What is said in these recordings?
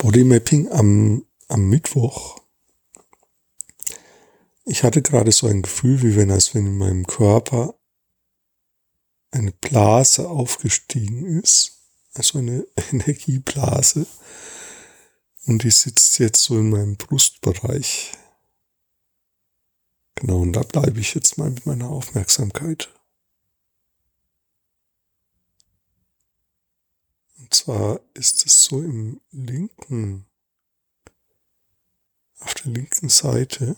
Bodymapping am, am Mittwoch. Ich hatte gerade so ein Gefühl, wie wenn als wenn in meinem Körper eine Blase aufgestiegen ist, also eine Energieblase. Und die sitzt jetzt so in meinem Brustbereich. Genau, und da bleibe ich jetzt mal mit meiner Aufmerksamkeit. Zwar ist es so im linken, auf der linken Seite.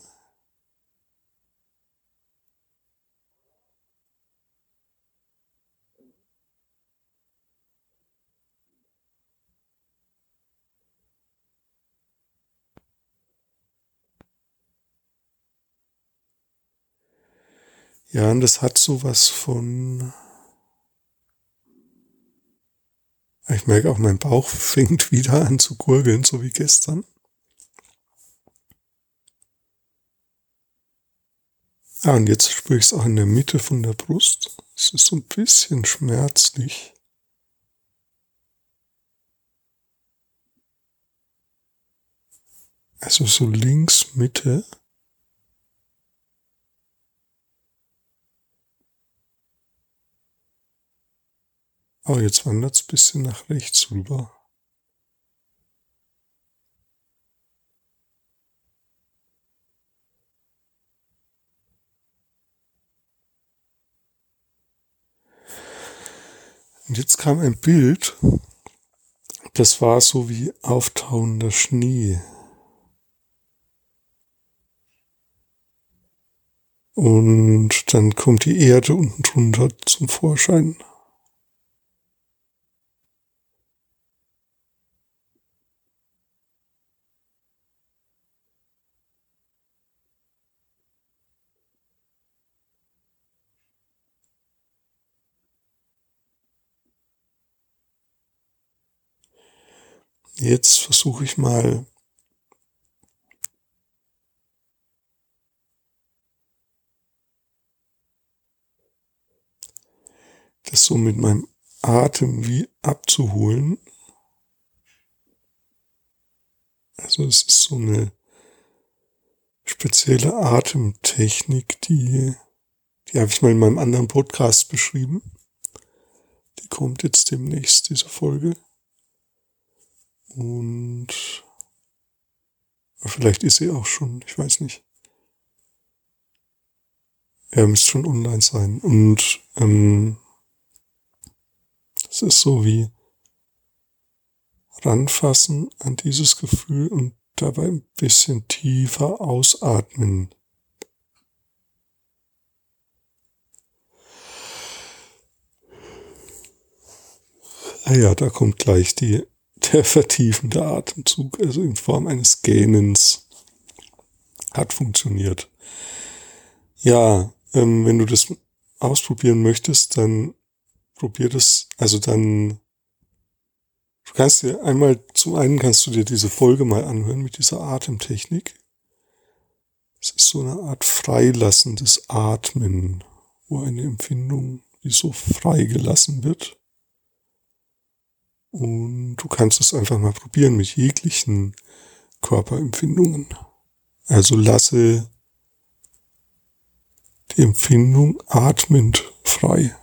Ja, und das hat sowas von Ich merke auch, mein Bauch fängt wieder an zu gurgeln, so wie gestern. Ah, und jetzt spüre ich es auch in der Mitte von der Brust. Es ist so ein bisschen schmerzlich. Also so links Mitte. Oh, jetzt wandert es ein bisschen nach rechts rüber. Und jetzt kam ein Bild, das war so wie auftauender Schnee. Und dann kommt die Erde unten drunter zum Vorschein. Jetzt versuche ich mal das so mit meinem Atem wie abzuholen. Also es ist so eine spezielle Atemtechnik, die, die habe ich mal in meinem anderen Podcast beschrieben. Die kommt jetzt demnächst, diese Folge. Und vielleicht ist sie auch schon, ich weiß nicht. Er müsste schon online sein. Und ähm, es ist so wie ranfassen an dieses Gefühl und dabei ein bisschen tiefer ausatmen. Ah ja, da kommt gleich die der vertiefende Atemzug, also in Form eines Gähnens, hat funktioniert. Ja, ähm, wenn du das ausprobieren möchtest, dann probier das, also dann, du kannst dir einmal, zum einen kannst du dir diese Folge mal anhören mit dieser Atemtechnik. Es ist so eine Art freilassendes Atmen, wo eine Empfindung, die so freigelassen wird. Und du kannst es einfach mal probieren mit jeglichen Körperempfindungen. Also lasse die Empfindung atmend frei.